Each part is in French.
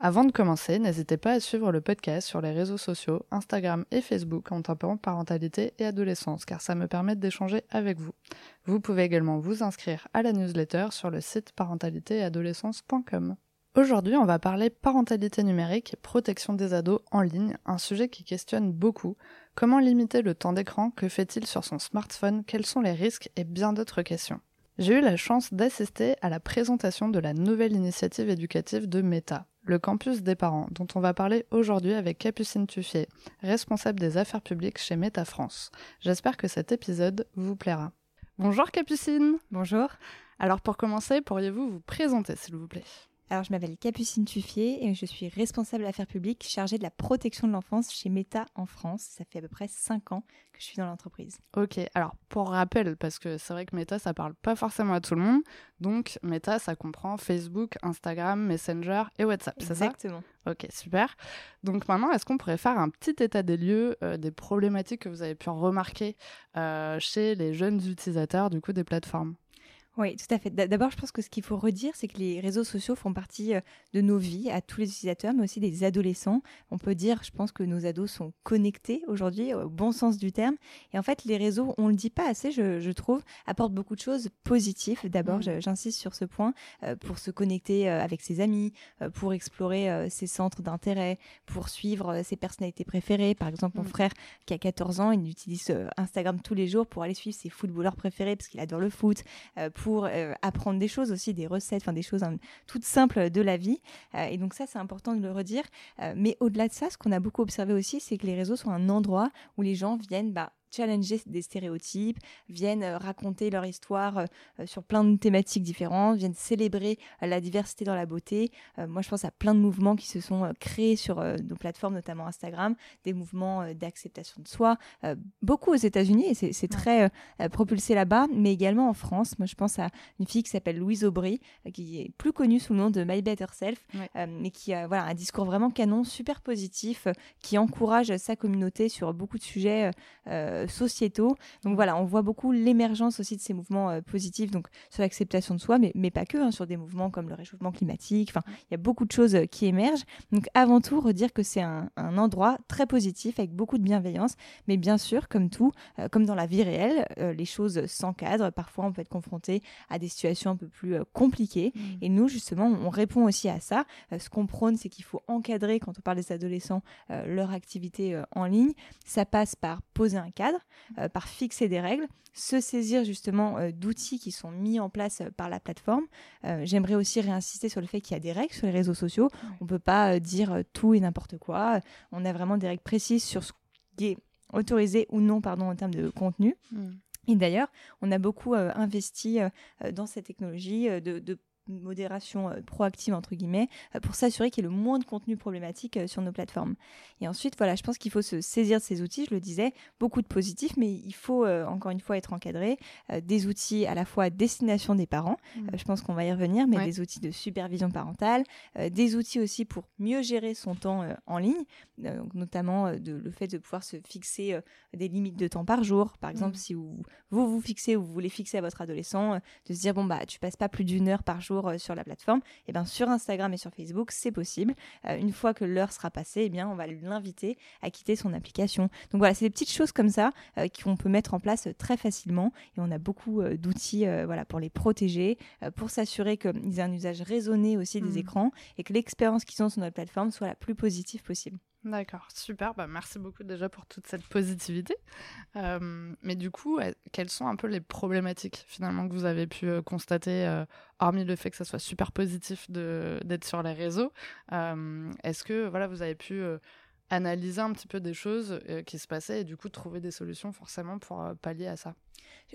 Avant de commencer, n'hésitez pas à suivre le podcast sur les réseaux sociaux, Instagram et Facebook en tapant parentalité et adolescence, car ça me permet d'échanger avec vous. Vous pouvez également vous inscrire à la newsletter sur le site parentalitéadolescence.com. Aujourd'hui, on va parler parentalité numérique et protection des ados en ligne, un sujet qui questionne beaucoup. Comment limiter le temps d'écran? Que fait-il sur son smartphone? Quels sont les risques? Et bien d'autres questions. J'ai eu la chance d'assister à la présentation de la nouvelle initiative éducative de Meta, le campus des parents, dont on va parler aujourd'hui avec Capucine Tuffier, responsable des affaires publiques chez Meta France. J'espère que cet épisode vous plaira. Bonjour Capucine Bonjour. Alors pour commencer, pourriez-vous vous présenter s'il vous plaît? Alors, je m'appelle Capucine Tuffier et je suis responsable affaires publiques chargée de la protection de l'enfance chez Meta en France. Ça fait à peu près 5 ans que je suis dans l'entreprise. Ok, alors pour rappel, parce que c'est vrai que Meta, ça parle pas forcément à tout le monde. Donc, Meta, ça comprend Facebook, Instagram, Messenger et WhatsApp, c'est ça? Exactement. Ok, super. Donc maintenant, est-ce qu'on pourrait faire un petit état des lieux euh, des problématiques que vous avez pu remarquer euh, chez les jeunes utilisateurs du coup des plateformes? Oui, tout à fait. D'abord, je pense que ce qu'il faut redire, c'est que les réseaux sociaux font partie euh, de nos vies, à tous les utilisateurs, mais aussi des adolescents. On peut dire, je pense que nos ados sont connectés aujourd'hui, au bon sens du terme. Et en fait, les réseaux, on le dit pas assez, je, trouve, apportent beaucoup de choses positives. D'abord, mmh. j'insiste sur ce point, euh, pour se connecter euh, avec ses amis, pour explorer ses centres d'intérêt, pour suivre ses personnalités préférées. Par exemple, mon mmh. frère, qui a 14 ans, il utilise Instagram tous les jours pour aller suivre ses footballeurs préférés, parce qu'il adore le foot, pour euh, apprendre des choses aussi, des recettes, des choses hein, toutes simples de la vie. Euh, et donc ça, c'est important de le redire. Euh, mais au-delà de ça, ce qu'on a beaucoup observé aussi, c'est que les réseaux sont un endroit où les gens viennent bah, challenger des stéréotypes, viennent euh, raconter leur histoire euh, euh, sur plein de thématiques différentes, viennent célébrer la diversité dans la beauté. moi, je pense à plein de mouvements qui se sont créés sur nos plateformes, notamment Instagram, des mouvements d'acceptation de soi, beaucoup aux États-Unis et c'est très propulsé là-bas, mais également en France. Moi, je pense à une fille qui s'appelle Louise Aubry, qui est plus connue sous le nom de My Better Self, mais qui a voilà, un discours vraiment canon, super positif, qui encourage sa communauté sur beaucoup de sujets euh, sociétaux. Donc voilà, on voit beaucoup l'émergence aussi de ces mouvements euh, positifs, donc sur l'acceptation de soi, mais, mais pas que, hein, sur des mouvements comme le réchauffement climatique. Enfin, il y a beaucoup de choses euh, qui émergent. Donc avant tout, redire que c'est un, endroit très positif avec beaucoup de bienveillance, mais bien sûr, comme tout, comme dans la vie réelle, les choses s'encadrent. Parfois, on peut être confronté à des situations un peu plus compliquées. Mmh. Et nous, justement, on répond aussi à ça. ce qu'on prône, c'est qu'il faut encadrer, quand on parle des adolescents, leur activité en ligne. Ça passe par poser un cadre, euh, par fixer des règles, se saisir justement euh, d'outils qui sont mis en place euh, par la plateforme. J'aimerais aussi réinsister sur le fait qu'il y a des règles sur les réseaux sociaux. On ne peut pas dire tout et n'importe quoi. On a vraiment des règles précises sur ce qui est autorisé ou non pardon, en termes de contenu. Hmm. Et d'ailleurs, on a beaucoup investi dans cette technologie de, de modération euh, proactive entre guillemets euh, pour s'assurer qu'il y ait le moins de contenu problématique euh, sur nos plateformes. Et ensuite, voilà, je pense qu'il faut se saisir de ces outils. Je le disais, beaucoup de positifs, mais il faut encore une fois être encadré. des outils à la fois à destination des parents, mmh. je pense qu'on va y revenir, mais des outils de supervision parentale, des outils aussi pour mieux gérer son temps en ligne, notamment de, le fait de pouvoir se fixer des limites de temps par jour. Par exemple, mmh. si vous, vous vous fixez ou vous voulez fixer à votre adolescent, de se dire bon bah tu passes pas plus d'une heure par jour euh, sur la plateforme, et eh bien sur Instagram et sur Facebook, c'est possible. Euh, une fois que l'heure sera passée, et eh bien on va l'inviter à quitter son application. Donc voilà, c'est des petites choses comme ça euh, qu'on peut mettre en place très facilement et on a beaucoup d'outils voilà pour les protéger, pour s'assurer qu'ils aient un usage raisonné aussi des mmh. écrans et que l'expérience qu'ils ont sur notre plateforme soit la plus positive possible. D'accord, super. Bah, merci beaucoup déjà pour toute cette positivité. Euh, mais du coup, quelles sont un peu les problématiques finalement que vous avez pu euh, constater, euh, hormis le fait que ça soit super positif d'être sur les réseaux? Est-ce que voilà, vous avez pu analyser un petit peu des choses qui se passaient et du coup trouver des solutions forcément pour pallier à ça.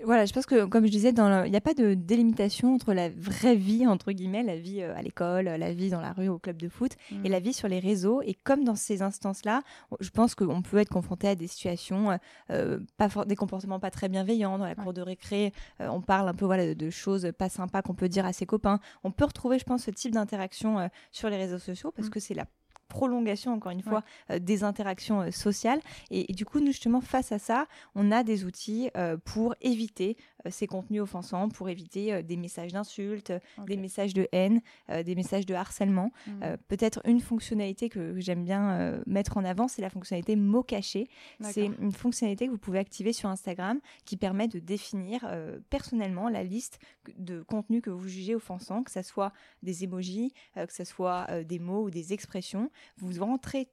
Voilà, je pense que, comme je disais, il n'y a pas de délimitation entre la vraie vie, entre guillemets, la vie à l'école, la vie dans la rue, au club de foot, et la mmh. vie sur les réseaux. Et comme dans ces instances-là, je pense qu'on peut être confronté à des situations, pas des comportements pas très bienveillants. Dans la cour de récré, on parle un peu voilà, de choses pas sympas qu'on peut dire à ses copains. On peut retrouver, je pense, ce type d'interaction sur les réseaux sociaux parce mmh. que c'est la prolongation, encore une fois, euh, des interactions euh, sociales. Et, du coup, nous, justement, face à ça, on a des outils euh, pour éviter ces contenus offensants, pour éviter des messages d'insultes, des messages de haine, des messages de harcèlement. Mmh. Peut-être une fonctionnalité que, j'aime bien mettre en avant, c'est la fonctionnalité mots cachés. C'est une fonctionnalité que vous pouvez activer sur Instagram qui permet de définir personnellement la liste de contenus que vous jugez offensants, que ce soit des emojis, que ce soit des mots ou des expressions vous rentrez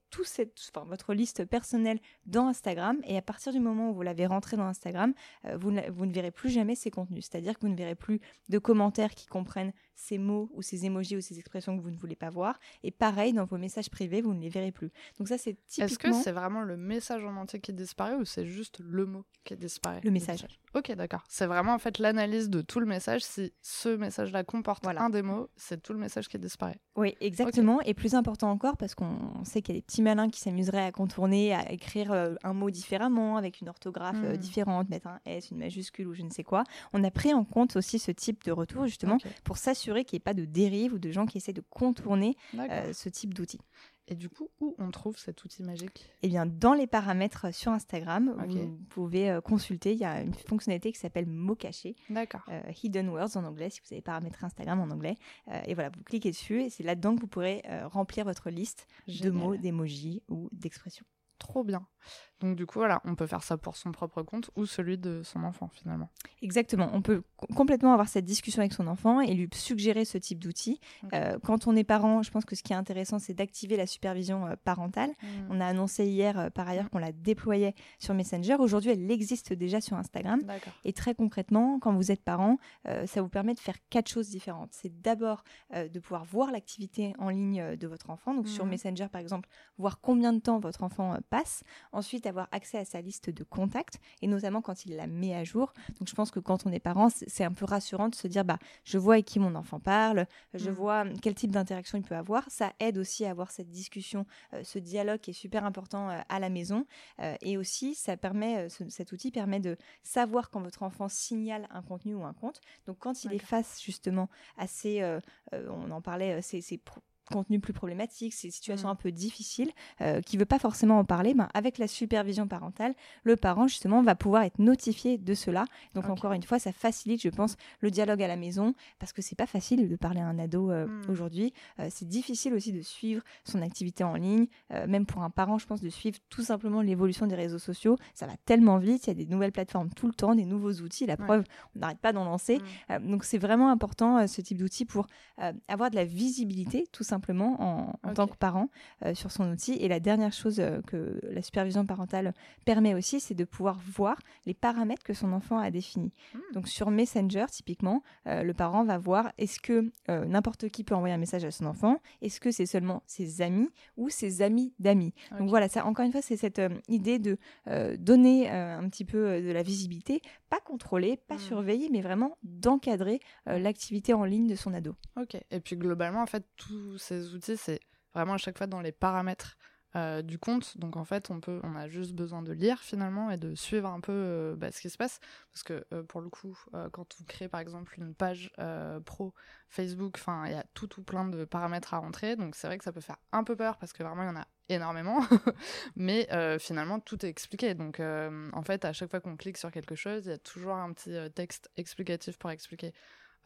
votre liste personnelle dans Instagram et à partir du moment où vous l'avez rentré dans Instagram, euh, vous, vous, ne verrez plus jamais ces contenus. C'est-à-dire que vous ne verrez plus de commentaires qui comprennent ces mots ou ces emojis ou ces expressions que vous ne voulez pas voir. Et pareil, dans vos messages privés, vous ne les verrez plus. Donc ça, c'est typiquement... Est-ce que c'est vraiment le message en entier qui disparaît ou c'est juste le mot qui disparaît Le message. Ok, d'accord. C'est vraiment en fait l'analyse de tout le message. Si ce message-là comporte un des mots, c'est tout le message qui disparaît. Oui, exactement. Et plus important encore, parce qu'on sait qu'il y a des petits malins qui s'amuseraient à contourner, à écrire euh, un mot différemment, avec une orthographe euh, hmm. différente, mettre un S, une majuscule ou je ne sais quoi. On a pris en compte aussi ce type de retour justement pour s'assurer qu'il n'y ait pas de dérive ou de gens qui essaient de contourner euh, ce type d'outils. Et du coup, où on trouve cet outil magique? Eh bien, dans les paramètres sur Instagram, vous pouvez euh, consulter. Il y a une fonctionnalité qui s'appelle mots cachés. D'accord. Euh, hidden words en anglais, si vous avez paramétré Instagram en anglais. et voilà, vous cliquez dessus et c'est là-dedans que vous pourrez remplir votre liste de mots, d'émojis ou d'expressions. Trop bien. Donc du coup, voilà, on peut faire ça pour son propre compte ou celui de son enfant finalement. Exactement, on peut complètement avoir cette discussion avec son enfant et lui suggérer ce type d'outils. Euh, quand on est parent, je pense que ce qui est intéressant, c'est d'activer la supervision euh, parentale. Hmm. On a annoncé hier, euh, par ailleurs, hmm. qu'on la déployait sur Messenger. Aujourd'hui, elle existe déjà sur Instagram. Et très concrètement, quand vous êtes parent, ça vous permet de faire quatre choses différentes. C'est d'abord de pouvoir voir l'activité en ligne de votre enfant. Donc sur hmm. Messenger, par exemple, voir combien de temps votre enfant passe. Ensuite, avoir accès à sa liste de contacts et notamment quand il la met à jour. Donc je pense que quand on est parent, c'est un peu rassurant de se dire bah je vois avec qui mon enfant parle, je mm. vois quel type d'interaction il peut avoir. Ça aide aussi à avoir cette discussion, euh, ce dialogue qui est super important euh, à la maison euh, et aussi ça permet cet outil permet de savoir quand votre enfant signale un contenu ou un compte. Donc quand il est face justement à ces on en parlait ces, ces contenu plus problématique, ces situations mm. un peu difficiles, euh, qui veut pas forcément en parler, ben, avec la supervision parentale, le parent justement va pouvoir être notifié de cela. Donc encore une fois, ça facilite, je pense, le dialogue à la maison, parce que c'est pas facile de parler à un ado euh, mm. aujourd'hui. Euh, c'est difficile aussi de suivre son activité en ligne, même pour un parent, je pense, de suivre tout simplement l'évolution des réseaux sociaux. Ça va tellement vite, il y a des nouvelles plateformes tout le temps, des nouveaux outils. La preuve, on n'arrête pas d'en lancer. Mm. donc c'est vraiment important ce type d'outil pour avoir de la visibilité, tout simplement simplement en, tant que parent euh, sur son outil. Et la dernière chose euh, que la supervision parentale permet aussi, c'est de pouvoir voir les paramètres que son enfant a définis. Hmm. Donc sur Messenger, typiquement, euh, le parent va voir est-ce que n'importe qui peut envoyer un message à son enfant, est-ce que c'est seulement ses amis ou ses amis d'amis? Donc voilà, ça encore une fois, c'est cette idée de donner un petit peu de la visibilité, pas contrôler, pas hmm. surveiller, mais vraiment d'encadrer l'activité en ligne de son ado. Ok, et puis globalement, en fait, tous ces outils, c'est vraiment à chaque fois dans les paramètres euh, du compte. Donc en fait, on peut, on a juste besoin de lire finalement et de suivre un peu euh, bah, ce qui se passe, parce que euh, pour le coup, quand on crée par exemple une page pro Facebook, enfin, il y a tout tout plein de paramètres à rentrer. Donc c'est vrai que ça peut faire un peu peur parce que vraiment il y en a énormément, mais finalement tout est expliqué. Donc en fait, à chaque fois qu'on clique sur quelque chose, il y a toujours un petit texte explicatif pour expliquer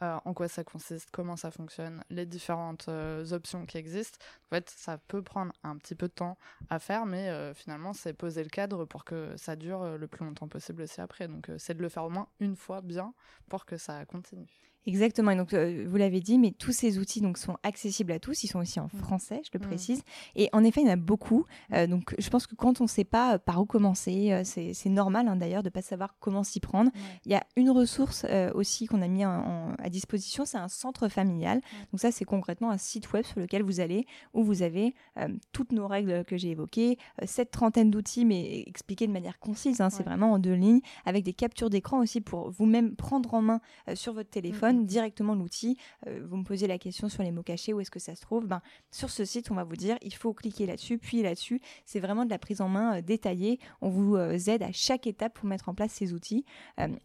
euh, en quoi ça consiste, comment ça fonctionne, les différentes euh, options qui existent. En fait, ça peut prendre un petit peu de temps à faire, mais euh, finalement, c'est poser le cadre pour que ça dure le plus longtemps possible aussi après. Donc, c'est de le faire au moins une fois bien pour que ça continue. Exactement. Et donc, euh, vous l'avez dit, mais tous ces outils donc, sont accessibles à tous. Ils sont aussi en mmh. français, je le mmh. précise. Et en effet, il y en a beaucoup. Euh, donc, je pense que quand on ne sait pas par où commencer, c'est normal hein, d'ailleurs de ne pas savoir comment s'y prendre. Il y a une ressource aussi qu'on a mis à disposition, c'est un centre familial. Donc, ça, c'est concrètement un site web sur lequel vous allez, où vous avez toutes nos règles que j'ai évoquées, cette trentaine d'outils, mais expliqués de manière concise. Hein, c'est vraiment en deux lignes, avec des captures d'écran aussi pour vous-même prendre en main sur votre téléphone directement l'outil. Euh, vous me posez la question sur les mots cachés, où est-ce que ça se trouve? Ben, Sur ce site, on va vous dire, il faut cliquer là-dessus, puis là-dessus. C'est vraiment de la prise en main euh, détaillée. On vous euh, aide à chaque étape pour mettre en place ces outils.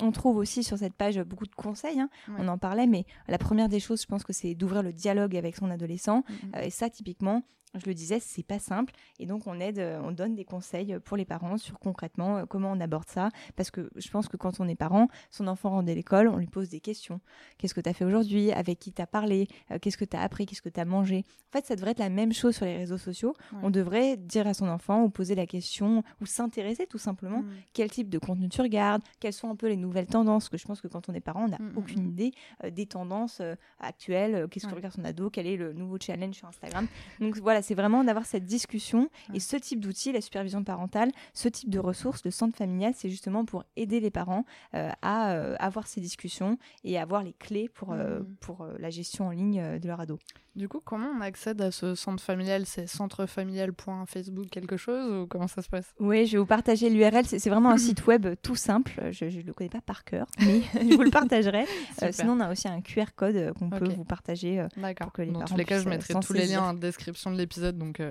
on trouve aussi sur cette page beaucoup de conseils. Hein. On en parlait, mais la première des choses, je pense que c'est d'ouvrir le dialogue avec son adolescent. Mm, mm. et ça, typiquement, je le disais, c'est pas simple. Et donc, on aide, euh, on donne des conseils pour les parents sur concrètement euh, comment on aborde ça. Parce que je pense que quand on est parent, son enfant rentre de l'école, on lui pose des questions. Qu'est-ce que tu as fait aujourd'hui? Avec qui tu as parlé? Euh, Qu'est-ce que tu as appris? Qu'est-ce que tu as mangé? En fait, ça devrait être la même chose sur les réseaux sociaux. On devrait dire à son enfant ou poser la question ou s'intéresser tout simplement mm. quel type de contenu tu regardes, quelles sont un peu les nouvelles tendances? Parce que je pense que quand on est parent, on n'a mm, mm, aucune idée des tendances actuelles. Qu'est-ce que regarde son ado? Quel est le nouveau challenge sur Instagram? Donc voilà, c'est vraiment d'avoir cette discussion. Et ce type d'outil, la supervision parentale, ce type de ressources, le centre familial, c'est justement pour aider les parents euh, à euh, avoir ces discussions et avoir les clés pour, euh, mmh. pour la gestion en ligne de leur ado. Du coup, comment on accède à ce centre familial? C'est centrefamilial.facebook quelque chose ou comment ça se passe? Oui, je vais vous partager l'URL. C'est vraiment un site web tout simple. Je ne le connais pas par cœur, mais je vous le partagerai. Euh, sinon, on a aussi un QR code qu'on peut vous partager. Euh, D'accord. Dans tous les cas, je mettrai tous les liens en description de l'épisode, donc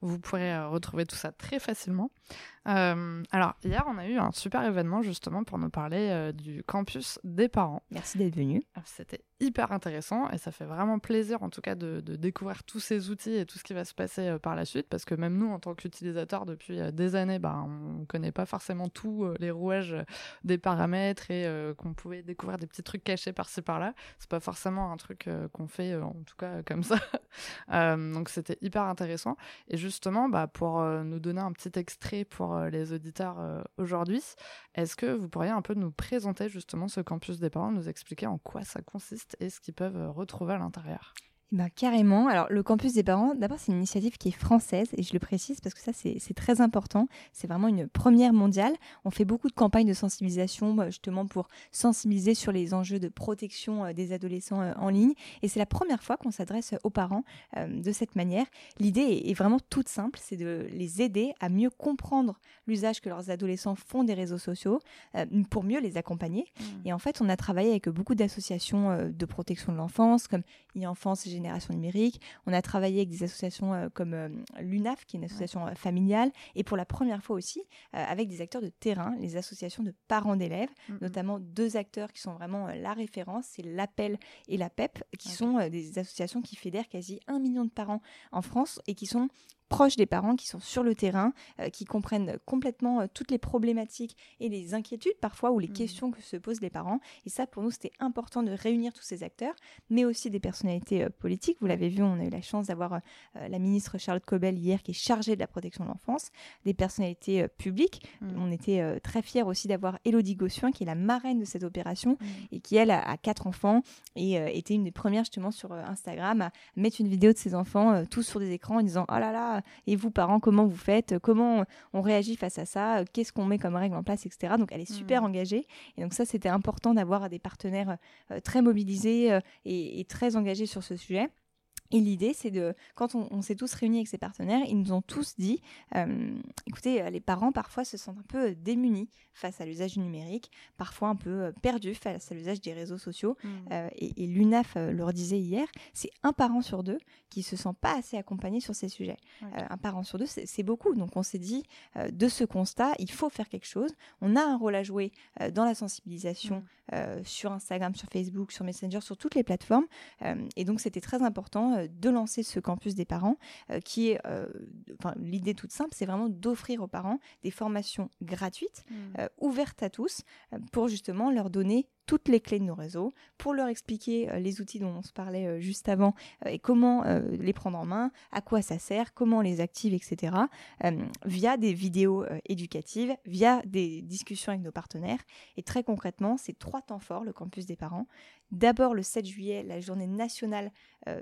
vous pourrez retrouver tout ça très facilement. Alors, hier, on a eu un super événement justement pour nous parler du campus des parents. Merci d'être venu. C'était hyper intéressant et ça fait vraiment plaisir en tout cas de, découvrir tous ces outils et tout ce qui va se passer euh, par la suite parce que même nous en tant qu'utilisateurs depuis euh, des années bah, on connaît pas forcément tous euh, les rouages des paramètres et qu'on pouvait découvrir des petits trucs cachés par-ci par-là c'est pas forcément un truc qu'on fait en tout cas comme ça donc c'était hyper intéressant et justement bah, pour nous donner un petit extrait pour les auditeurs aujourd'hui est-ce que vous pourriez un peu nous présenter justement ce campus des parents nous expliquer en quoi ça consiste et ce qu'ils peuvent euh, retrouver à l'intérieur? Eh ben, carrément. Alors, le campus des parents, d'abord, c'est une initiative qui est française, et je le précise parce que ça, c'est très important. C'est vraiment une première mondiale. On fait beaucoup de campagnes de sensibilisation, bah, justement, pour sensibiliser sur les enjeux de protection euh, des adolescents euh, en ligne. Et c'est la première fois qu'on s'adresse aux parents de cette manière. L'idée est, vraiment toute simple, c'est de les aider à mieux comprendre l'usage que leurs adolescents font des réseaux sociaux, pour mieux les accompagner. Mmh. Et en fait, on a travaillé avec beaucoup d'associations de protection de l'enfance, comme e-enfance génération numérique. On a travaillé avec des associations euh, comme euh, l'UNAF, qui est une association euh, familiale, et pour la première fois aussi avec des acteurs de terrain, les associations de parents d'élèves, notamment deux acteurs qui sont vraiment la référence, c'est l'Appel et la PEP, qui sont des associations qui fédèrent quasi un million de parents en France et qui sont proches des parents, qui sont sur le terrain, euh, qui comprennent complètement euh, toutes les problématiques et les inquiétudes parfois ou les mmh. questions que se posent les parents. Et ça, pour nous, c'était important de réunir tous ces acteurs, mais aussi des personnalités euh, politiques. Vous l'avez vu, on a eu la chance d'avoir la ministre Charlotte Cobel hier qui est chargée de la protection de l'enfance, des personnalités publiques. Mmh. On était très fiers aussi d'avoir Elodie Gossuin, qui est la marraine de cette opération mmh. et qui, elle, a, quatre enfants et était une des premières justement sur Instagram à mettre une vidéo de ses enfants tous sur des écrans en disant Oh là là, et vous, parents, comment vous faites Comment on réagit face à ça Qu'est-ce qu'on met comme règle en place, etc. Donc, elle est super mmh. engagée. Et donc, ça, c'était important d'avoir des partenaires euh, très mobilisés euh, et, très engagés sur ce sujet. Et l'idée, c'est de, quand on, s'est tous réunis avec ces partenaires, ils nous ont tous dit, euh, écoutez, les parents parfois se sentent un peu démunis face à l'usage du numérique, parfois un peu perdus face à l'usage des réseaux sociaux. Mmh. et, l'UNAF leur disait hier, c'est un parent sur deux qui se sent pas assez accompagné sur ces sujets. un parent sur deux, c'est beaucoup. Donc on s'est dit, de ce constat, il faut faire quelque chose. On a un rôle à jouer dans la sensibilisation mmh. sur Instagram, sur Facebook, sur Messenger, sur toutes les plateformes. et donc c'était très important euh, de lancer ce campus des parents, euh, qui est, euh, l'idée toute simple, c'est vraiment d'offrir aux parents des formations gratuites, mmh. ouvertes à tous, pour justement leur donner toutes les clés de nos réseaux, pour leur expliquer euh, les outils dont on se parlait euh, juste avant euh, et comment les prendre en main, à quoi ça sert, comment on les active, etc. via des vidéos éducatives, via des discussions avec nos partenaires. Et très concrètement, c'est trois temps forts, le campus des parents. D'abord le 7 juillet, la journée nationale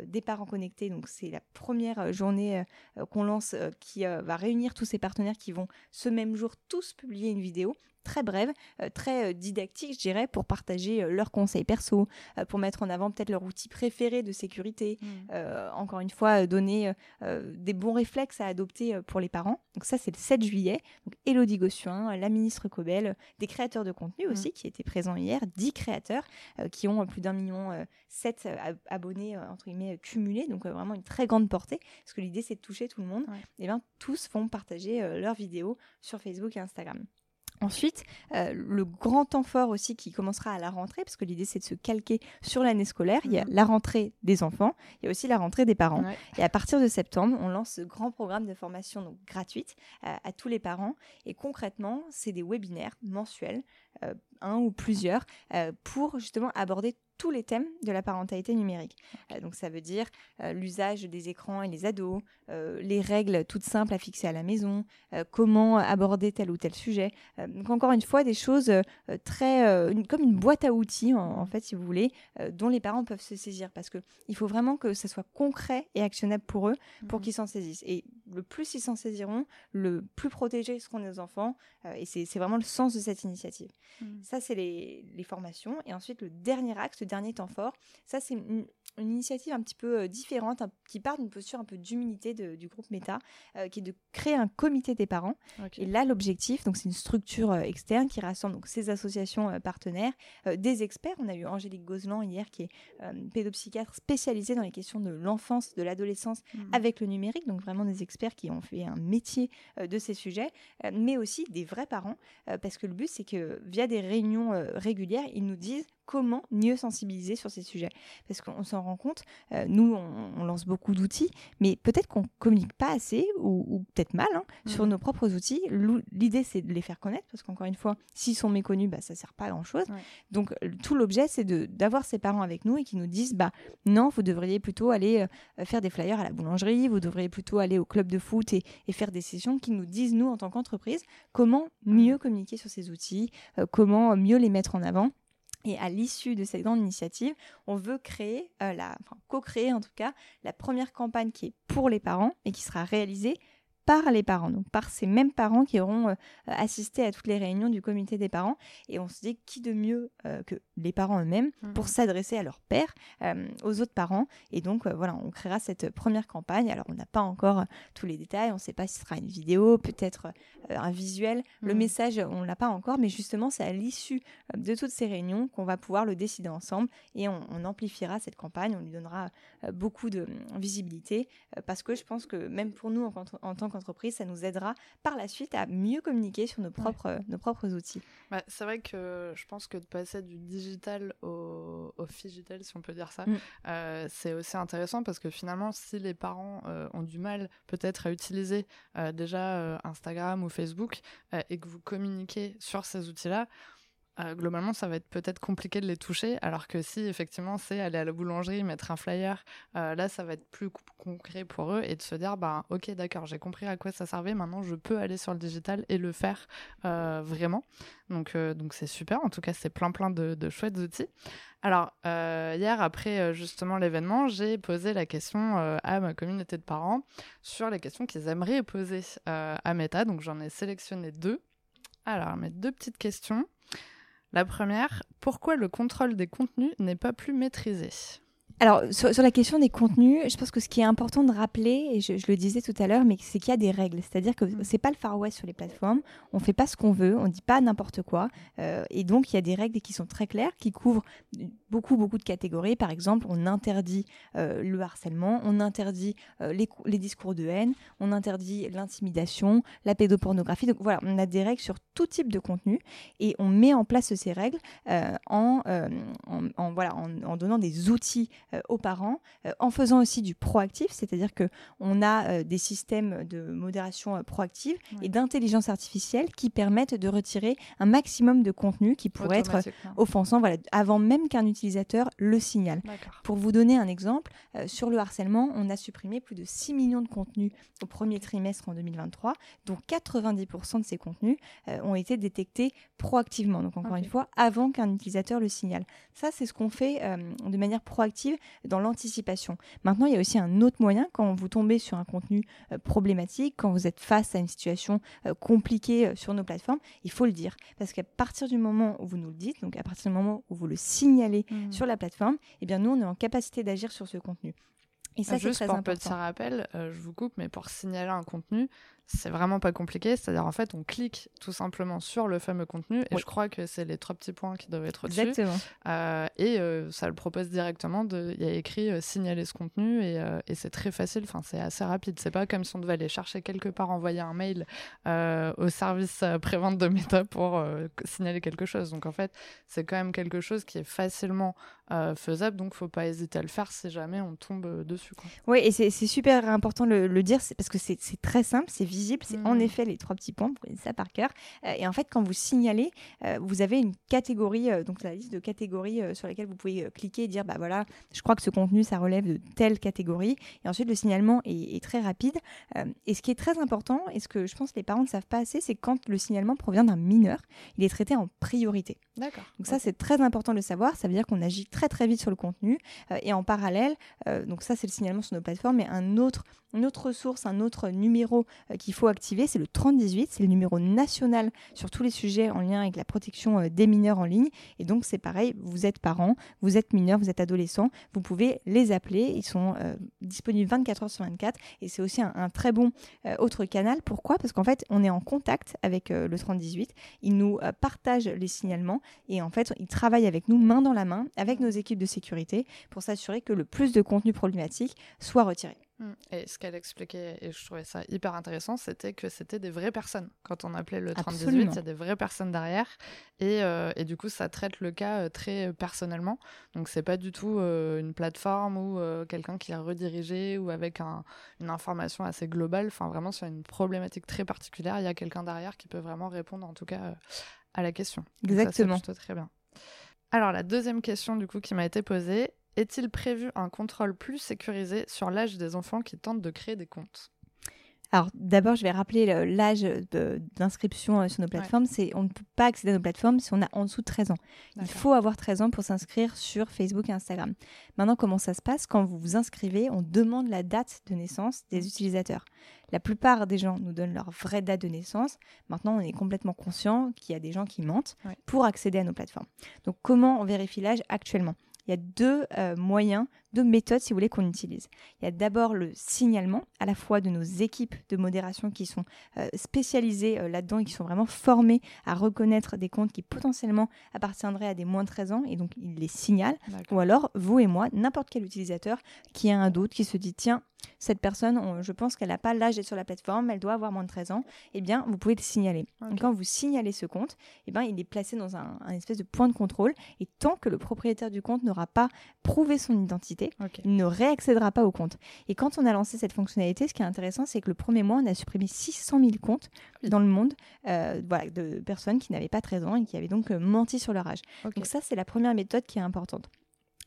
des parents connectés. Donc c'est la première journée qu'on lance qui va réunir tous ces partenaires qui vont ce même jour tous publier une vidéo très brève, euh, très euh, didactique, je dirais, pour partager euh, leurs conseils perso, pour mettre en avant peut-être leur outil préféré de sécurité. Mmh. encore une fois, donner des bons réflexes à adopter pour les parents. Donc ça, c'est le 7 juillet. Donc Elodie Gossuin, la ministre Cobel, des créateurs de contenu mmh. aussi qui étaient présents hier, 10 créateurs qui ont plus d'un million 7 abonnés entre guillemets cumulés, donc vraiment une très grande portée. Parce que l'idée, c'est de toucher tout le monde. Et bien, tous vont partager leurs vidéos sur Facebook et Instagram. Ensuite, euh, le grand temps fort aussi qui commencera à la rentrée, parce que l'idée c'est de se calquer sur l'année scolaire. Il y a mhm. la rentrée des enfants, il y a aussi la rentrée des parents. Et à partir de septembre, on lance ce grand programme de formation donc, gratuite euh, à tous les parents. Et concrètement, c'est des webinaires mensuels, euh, un ou plusieurs, pour justement aborder tous les thèmes de la parentalité numérique. Euh, donc ça veut dire euh, l'usage des écrans et les ados, euh, les règles toutes simples à fixer à la maison, comment aborder tel ou tel sujet. donc encore une fois des choses très comme une boîte à outils en, fait si vous voulez dont les parents peuvent se saisir parce que il faut vraiment que ça soit concret et actionnable pour eux pour mhm. qu'ils s'en saisissent. Et le plus ils s'en saisiront, le plus protégés seront nos enfants et c'est vraiment le sens de cette initiative. Mhm. Ça c'est les, les formations et ensuite le dernier axe dernier temps fort. Ça, c'est une, initiative un petit peu euh, différente, qui part d'une posture un peu d'humilité du groupe Meta, euh, qui est de créer un comité des parents. Et là, l'objectif, donc c'est une structure euh, externe qui rassemble donc ces associations partenaires, des experts. On a eu Angélique Gozlan hier, qui est pédopsychiatre spécialisée dans les questions de l'enfance, de l'adolescence mmh. avec le numérique. Donc vraiment des experts qui ont fait un métier de ces sujets, mais aussi des vrais parents, parce que le but, c'est que via des réunions régulières, ils nous disent comment mieux sensibiliser sur ces sujets. Parce qu'on s'en rend compte, euh, nous, on, lance beaucoup d'outils, mais peut-être qu'on communique pas assez, ou, peut-être mal, hein, sur mhm. nos propres outils. L'idée, c'est de les faire connaître, parce qu'encore une fois, s'ils sont méconnus, bah, ça sert pas à grand-chose. Donc, tout l'objet, c'est d'avoir ces parents avec nous et qui nous disent, bah non, vous devriez plutôt aller euh, faire des flyers à la boulangerie, vous devriez plutôt aller au club de foot et, faire des sessions qui nous disent, nous, en tant qu'entreprise, comment mieux communiquer sur ces outils, euh, comment mieux les mettre en avant. Et à l'issue de cette grande initiative, on veut créer, euh, enfin, co-créer en tout cas, la première campagne qui est pour les parents et qui sera réalisée par les parents, donc par ces mêmes parents qui auront euh, assisté à toutes les réunions du comité des parents. Et on se dit qui de mieux euh, que les parents eux-mêmes pour mhm. s'adresser à leur père, euh, aux autres parents. Et donc voilà, on créera cette première campagne. Alors on n'a pas encore tous les détails, on ne sait pas si ce sera une vidéo, peut-être un visuel. Le mhm. message, on ne l'a pas encore, mais justement c'est à l'issue de toutes ces réunions qu'on va pouvoir le décider ensemble et on, on amplifiera cette campagne, on lui donnera beaucoup de visibilité parce que je pense que même pour nous en, en tant que entreprise, ça nous aidera par la suite à mieux communiquer sur nos propres, nos propres outils. Bah, c'est vrai que je pense que de passer du digital au, au digital, si on peut dire ça, mm. euh, c'est aussi intéressant parce que finalement, si les parents euh, ont du mal peut-être à utiliser euh, déjà Instagram ou Facebook et que vous communiquez sur ces outils-là, euh, globalement, ça va être peut-être compliqué de les toucher, alors que si effectivement c'est aller à la boulangerie, mettre un flyer, euh, là ça va être plus concret pour eux et de se dire, bah ok d'accord, j'ai compris à quoi ça servait, maintenant je peux aller sur le digital et le faire euh, vraiment. Donc donc c'est super, en tout cas c'est plein plein de, de chouettes outils. Alors hier après justement l'événement, j'ai posé la question à ma communauté de parents sur les questions qu'ils aimeraient poser à Meta, donc j'en ai sélectionné deux. Alors mes deux petites questions. La première, pourquoi le contrôle des contenus n'est pas plus maîtrisé? Alors, sur, la question des contenus, je pense que ce qui est important de rappeler, et je, le disais tout à l'heure, mais c'est qu'il y a des règles. C'est-à-dire que mm. c'est pas le Far West sur les plateformes. On fait pas ce qu'on veut, on dit pas n'importe quoi. Euh, et donc, il y a des règles qui sont très claires, qui couvrent beaucoup, beaucoup de catégories. Par exemple, on interdit le harcèlement, on interdit les, les, discours de haine, on interdit l'intimidation, la pédopornographie. Donc voilà, on a des règles sur tout type de contenu et on met en place ces règles en, en, voilà, en, donnant des outils aux parents, en faisant aussi du proactif, c'est-à-dire que on a des systèmes de modération proactive et d'intelligence artificielle qui permettent de retirer un maximum de contenu qui pourrait être offensant voilà, avant même qu'un utilisateur le signale. Pour vous donner un exemple, euh, sur le harcèlement, on a supprimé plus de 6 millions de contenus au premier trimestre en 2023, dont 90% de ces contenus euh, ont été détectés proactivement, donc encore une fois, avant qu'un utilisateur le signale. Ça, c'est ce qu'on fait euh, de manière proactive dans l'anticipation. Maintenant, il y a aussi un autre moyen quand vous tombez sur un contenu problématique, quand vous êtes face à une situation compliquée sur nos plateformes, il faut le dire. Parce qu'à partir du moment où vous nous le dites, donc à partir du moment où vous le signalez mmh. sur la plateforme, eh bien nous, on est en capacité d'agir sur ce contenu. Et ça, Juste très pour important. petit rappel, euh, je vous coupe, mais pour signaler un contenu, c'est vraiment pas compliqué. C'est-à-dire, en fait, on clique tout simplement sur le fameux contenu et je crois que c'est les trois petits points qui doivent être dessus. Exactement. Euh, et euh, ça le propose directement. Il y a écrit euh, signaler ce contenu et, et c'est très facile. Enfin, c'est assez rapide. C'est pas comme si on devait aller chercher quelque part, envoyer un mail au service prévente de Meta pour signaler quelque chose. Donc, en fait, c'est quand même quelque chose qui est facilement faisable. Donc, faut pas hésiter à le faire si jamais on tombe dessus. Oui, et c'est super important de le, le dire parce que c'est très simple, c'est visible, c'est en mmh. effet les trois petits points, vous connaissez ça par cœur. Euh, et en fait, quand vous signalez, euh, vous avez une catégorie, euh, donc la liste de catégories sur lesquelles vous pouvez cliquer et dire, bah voilà, je crois que ce contenu, ça relève de telle catégorie. Et ensuite, le signalement est, très rapide. et ce qui est très important, et ce que je pense que les parents ne savent pas assez, c'est quand le signalement provient d'un mineur, il est traité en priorité. D'accord. Donc ça, c'est très important de le savoir. Ça veut dire qu'on agit très très vite sur le contenu. et en parallèle, donc ça, c'est le signalement sur nos plateformes, mais un autre, une autre ressource, un autre numéro qu'il faut activer, c'est le 3018, c'est le numéro national sur tous les sujets en lien avec la protection euh, des mineurs en ligne. Et donc c'est pareil, vous êtes parent, vous êtes mineur, vous êtes adolescent, vous pouvez les appeler, ils sont euh, disponibles 24 heures sur 24 et c'est aussi un, très bon euh, autre canal. Pourquoi? Parce qu'en fait on est en contact avec le 3018, ils nous partagent les signalements et en fait ils travaillent avec nous main dans la main avec nos équipes de sécurité pour s'assurer que le plus de contenu problématique soit retiré. Mm. Et ce qu'elle expliquait, et je trouvais ça hyper intéressant, c'était que c'était des vraies personnes. Quand on appelait le 3018, il y a des vraies personnes derrière. Et, euh, et, du coup, ça traite le cas euh, très personnellement. Donc, c'est pas du tout euh, une plateforme ou quelqu'un qui est redirigé ou avec un, une information assez globale. Enfin, vraiment, sur une problématique très particulière, il y a quelqu'un derrière qui peut vraiment répondre, en tout cas, à la question. Exactement. ça, très bien. Alors, la deuxième question, du coup, qui m'a été posée, est-il prévu un contrôle plus sécurisé sur l'âge des enfants qui tentent de créer des comptes? Alors d'abord, je vais rappeler l'âge d'inscription euh, sur nos plateformes. C'est on ne peut pas accéder à nos plateformes si on a en dessous de 13 ans. Il faut avoir 13 ans pour s'inscrire sur Facebook et Instagram. Maintenant, comment ça se passe? Quand vous vous inscrivez, on demande la date de naissance des mmh. utilisateurs. La plupart des gens nous donnent leur vraie date de naissance. Maintenant, on est complètement conscient qu'il y a des gens qui mentent pour accéder à nos plateformes. Donc comment on vérifie l'âge actuellement? Il y a deux euh, moyens, deux méthodes, si vous voulez, qu'on utilise. Il y a d'abord le signalement, à la fois de nos équipes de modération qui sont euh, spécialisées euh, là-dedans et qui sont vraiment formées à reconnaître des comptes qui potentiellement appartiendraient à des moins de 13 ans et donc ils les signalent. Ou alors, vous et moi, n'importe quel utilisateur qui a un doute, qui se dit, tiens, cette personne, je pense qu'elle n'a pas l'âge d'être sur la plateforme, elle doit avoir moins de 13 ans, eh bien, vous pouvez le signaler. quand vous signalez ce compte, eh bien, il est placé dans un, espèce de point de contrôle. Et tant que le propriétaire du compte n'aura pas prouvé son identité, il ne réaccédera pas au compte. Et quand on a lancé cette fonctionnalité, ce qui est intéressant, c'est que le premier mois, on a supprimé 600 000 comptes dans le monde euh, voilà, de personnes qui n'avaient pas 13 ans et qui avaient donc euh, menti sur leur âge. Donc ça, c'est la première méthode qui est importante.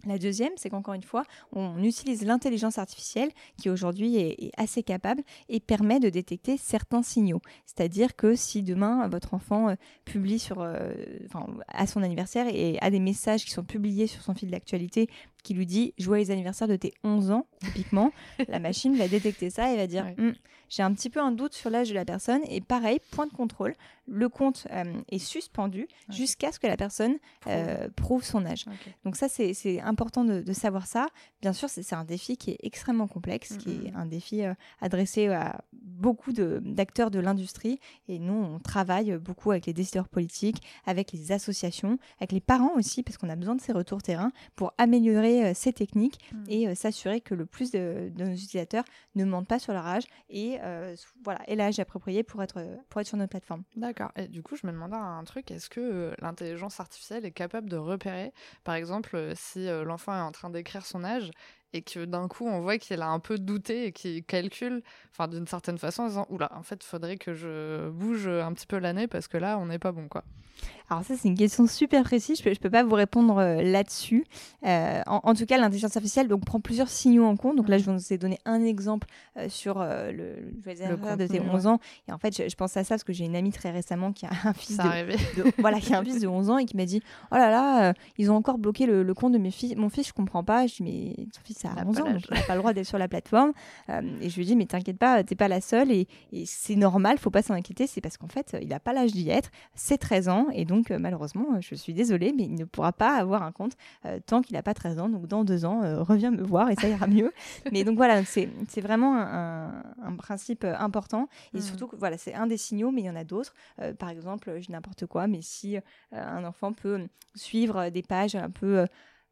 La deuxième, c'est qu'encore une fois, on utilise l'intelligence artificielle qui aujourd'hui est, assez capable et permet de détecter certains signaux. C'est-à-dire que si demain votre enfant euh, publie sur, euh, à son anniversaire et a des messages qui sont publiés sur son fil d'actualité qui lui dit joyeux anniversaire de tes 11 ans, typiquement, la machine va détecter ça et va dire Hum, j'ai un petit peu un doute sur l'âge de la personne. Et pareil, point de contrôle, le compte euh, est suspendu jusqu'à ce que la personne euh, prouve son âge. Donc ça, c'est important de, savoir ça. Bien sûr, c'est un défi qui est extrêmement complexe, qui est un défi euh, adressé à beaucoup d'acteurs de, l'industrie. Et nous, on travaille beaucoup avec les décideurs politiques, avec les associations, avec les parents aussi, parce qu'on a besoin de ces retours terrain pour améliorer ces techniques et s'assurer que le plus de, de, nos utilisateurs ne mentent pas sur leur âge et euh, voilà, et l'âge approprié pour être, pour être sur notre plateforme. D'accord. Et du coup, je me demandais un truc, est-ce que euh, l'intelligence artificielle est capable de repérer, par exemple, euh, si l'enfant est en train d'écrire son âge et que d'un coup on voit qu'il a un peu douté et qu'il calcule, enfin d'une certaine façon en disant oula, en fait, faudrait que je bouge un petit peu l'année parce que là, on n'est pas bon quoi. Alors ça, c'est une question super précise. Je ne peux, pas vous répondre euh, là-dessus. Euh, en, tout cas, l'intelligence artificielle donc, prend plusieurs signaux en compte. Donc là, je vous ai donné un exemple euh, sur le, le de tes 11 ans. Et en fait, je, pense à ça parce que j'ai une amie très récemment qui a un fils, de, voilà, qui a un fils de 11 ans et qui m'a dit, oh là là, ils ont encore bloqué le, compte de mes mon fils, je comprends pas. Je dis, mais son fils a 11 ans, il n'a pas le droit d'être sur la plateforme. et je lui dis, mais t'inquiète pas, t'es pas la seule. Et, et c'est normal, faut pas s'en inquiéter. C'est parce qu'en fait, il n'a pas l'âge d'y être. C'est 13 ans. Et donc, euh, malheureusement, euh, je suis désolée, mais il ne pourra pas avoir un compte euh, tant qu'il n'a pas 13 ans. Donc, dans deux ans, reviens me voir et ça ira mieux. mais donc, voilà, c'est vraiment un, principe important. Et mmh. surtout, voilà, c'est un des signaux, mais il y en a d'autres. par exemple, je n'importe quoi, mais si un enfant peut suivre des pages un peu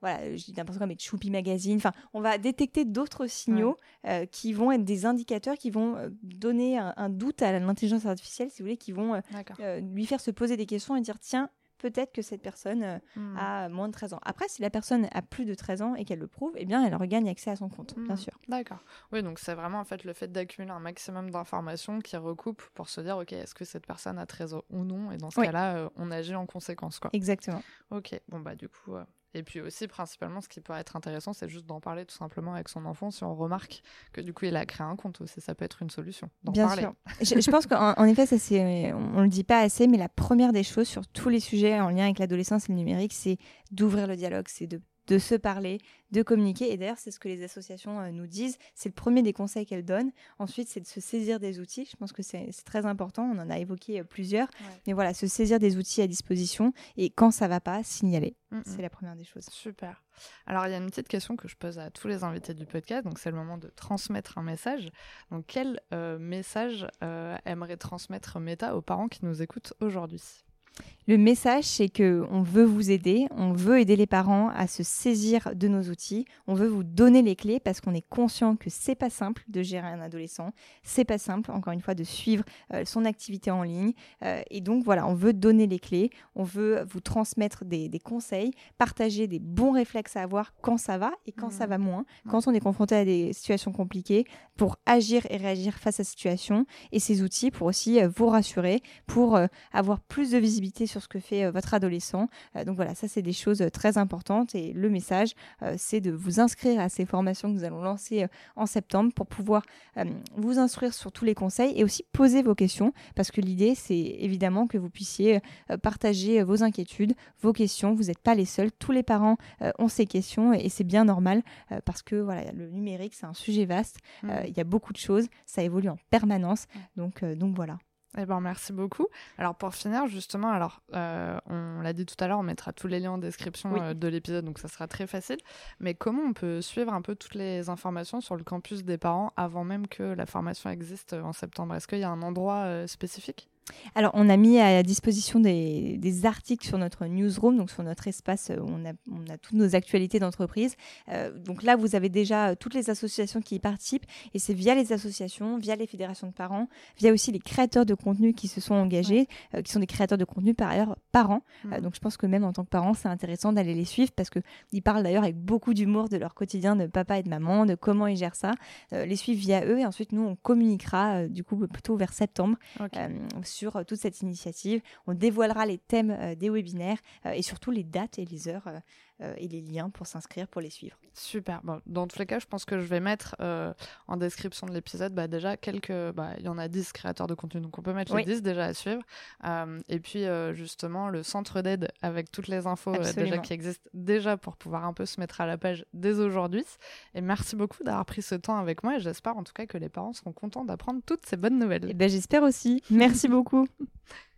voilà, je dis n'importe quoi, mais Choupi Magazine. Enfin, on va détecter d'autres signaux euh, qui vont être des indicateurs qui vont euh, donner un, doute à l'intelligence artificielle, si vous voulez, qui vont euh, lui faire se poser des questions et dire tiens, peut-être que cette personne hmm. a moins de 13 ans. Après, si la personne a plus de 13 ans et qu'elle le prouve, eh bien, elle regagne accès à son compte, bien hmm. sûr. D'accord. Oui, donc c'est vraiment en fait le fait d'accumuler un maximum d'informations qui recoupe pour se dire, ok, est-ce que cette personne a 13 ans ou non? Et dans ce cas-là, on agit en conséquence, quoi. Exactement. Ok. Bon bah du coup, et puis aussi, principalement, ce qui peut être intéressant, c'est juste d'en parler tout simplement avec son enfant si on remarque que du coup, il a créé un compte aussi. Ça peut être une solution. Bien sûr. je, pense qu'en effet, ça, c'est, on ne le dit pas assez, mais la première des choses sur tous les sujets en lien avec l'adolescence et le numérique, c'est d'ouvrir le dialogue, c'est de de se parler, de communiquer. Et d'ailleurs, c'est ce que les associations euh, nous disent. C'est le premier des conseils qu'elles donnent. Ensuite, c'est de se saisir des outils. Je pense que c'est très important. On en a évoqué euh, plusieurs. Mais voilà, se saisir des outils à disposition. Et quand ça va pas, signaler. C'est la première des choses. Super. Alors, il y a une petite question que je pose à tous les invités du podcast. Donc, c'est le moment de transmettre un message. Donc, quel euh, message aimerait transmettre Meta aux parents qui nous écoutent aujourd'hui? Le message, c'est que on veut vous aider, on veut aider les parents à se saisir de nos outils, on veut vous donner les clés parce qu'on est conscient que c'est pas simple de gérer un adolescent, c'est pas simple, encore une fois, de suivre euh, son activité en ligne. Euh, et donc voilà, on veut donner les clés, on veut vous transmettre des, conseils, partager des bons réflexes à avoir quand ça va et quand ça mmh. va moins, quand on est confronté à des situations compliquées, pour agir et réagir face à la situation, et ces outils pour aussi euh, vous rassurer, pour avoir plus de visibilité sur sur ce que fait euh, votre adolescent. Euh, donc voilà, ça c'est des choses euh, très importantes et le message c'est de vous inscrire à ces formations que nous allons lancer en septembre pour pouvoir vous instruire sur tous les conseils et aussi poser vos questions parce que l'idée c'est évidemment que vous puissiez partager vos inquiétudes, vos questions. Vous n'êtes pas les seuls, tous les parents ont ces questions et c'est bien normal parce que voilà, le numérique c'est un sujet vaste, mmh. il y a beaucoup de choses, ça évolue en permanence. Donc, donc voilà. Eh ben, merci beaucoup. Alors pour finir, justement, alors euh, on l'a dit tout à l'heure, on mettra tous les liens en description euh, de l'épisode, donc ça sera très facile. Mais comment on peut suivre un peu toutes les informations sur le campus des parents avant même que la formation existe en septembre? Est-ce qu'il y a un endroit euh, spécifique? Alors, on a mis à disposition des, articles sur notre newsroom, donc sur notre espace où on a, on a toutes nos actualités d'entreprise. Euh, donc là, vous avez déjà euh, toutes les associations qui y participent, et c'est via les associations, via les fédérations de parents, via aussi les créateurs de contenu qui se sont engagés, euh, qui sont des créateurs de contenu par ailleurs parents. Mmh. donc je pense que même en tant que parent, c'est intéressant d'aller les suivre parce qu'ils parlent d'ailleurs avec beaucoup d'humour de leur quotidien de papa et de maman, de comment ils gèrent ça. les suivre via eux, et ensuite nous, on communiquera du coup plutôt vers septembre sur toute cette initiative. On dévoilera les thèmes des webinaires et surtout les dates et les heures euh, et les liens pour s'inscrire, pour les suivre. Super. Bon, dans tous les cas, je pense que je vais mettre euh, en description de l'épisode bah, déjà quelques. Bah, il y en a 10 créateurs de contenu, donc on peut mettre les 10 déjà à suivre. Euh, et puis justement, le centre d'aide avec toutes les infos déjà qui existent déjà pour pouvoir un peu se mettre à la page dès aujourd'hui. Et merci beaucoup d'avoir pris ce temps avec moi et j'espère en tout cas que les parents seront contents d'apprendre toutes ces bonnes nouvelles. Et eh ben, J'espère aussi. Merci beaucoup.